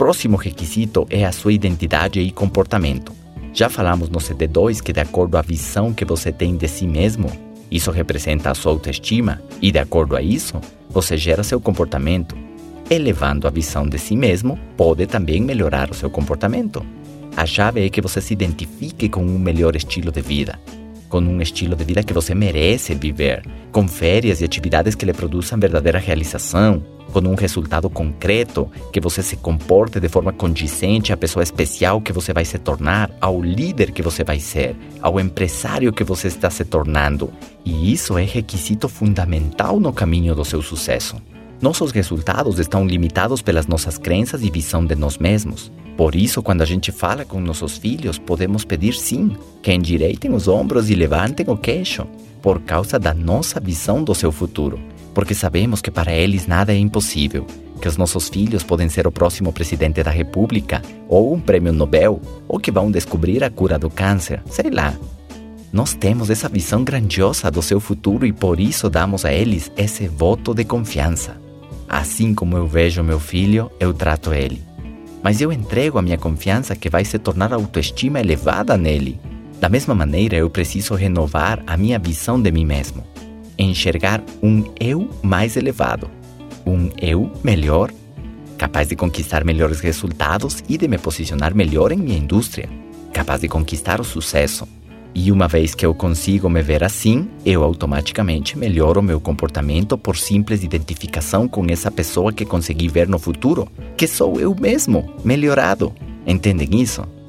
próximo requisito é a sua identidade e comportamento. Já falamos no CD2 que, de acordo à visão que você tem de si mesmo, isso representa a sua autoestima e, de acordo a isso, você gera seu comportamento. Elevando a visão de si mesmo, pode também melhorar o seu comportamento. A chave é que você se identifique com um melhor estilo de vida, com um estilo de vida que você merece viver, com férias e atividades que lhe produzam verdadeira realização, com um resultado concreto, que você se comporte de forma condizente à pessoa especial que você vai se tornar, ao líder que você vai ser, ao empresário que você está se tornando. E isso é requisito fundamental no caminho do seu sucesso. Nossos resultados estão limitados pelas nossas crenças e visão de nós mesmos. Por isso, quando a gente fala com nossos filhos, podemos pedir sim, que endireitem os ombros e levantem o queixo, por causa da nossa visão do seu futuro. Porque sabemos que para eles nada é impossível, que os nossos filhos podem ser o próximo presidente da República, ou um prêmio Nobel, ou que vão descobrir a cura do câncer, sei lá. Nós temos essa visão grandiosa do seu futuro e por isso damos a eles esse voto de confiança. Assim como eu vejo meu filho, eu trato ele. Mas eu entrego a minha confiança que vai se tornar autoestima elevada nele. Da mesma maneira, eu preciso renovar a minha visão de mim mesmo. Enxergar um eu mais elevado. Um eu melhor, capaz de conquistar melhores resultados e de me posicionar melhor em minha indústria. Capaz de conquistar o sucesso e uma vez que eu consigo me ver assim, eu automaticamente melhoro meu comportamento por simples identificação com essa pessoa que consegui ver no futuro, que sou eu mesmo, melhorado. Entendem isso?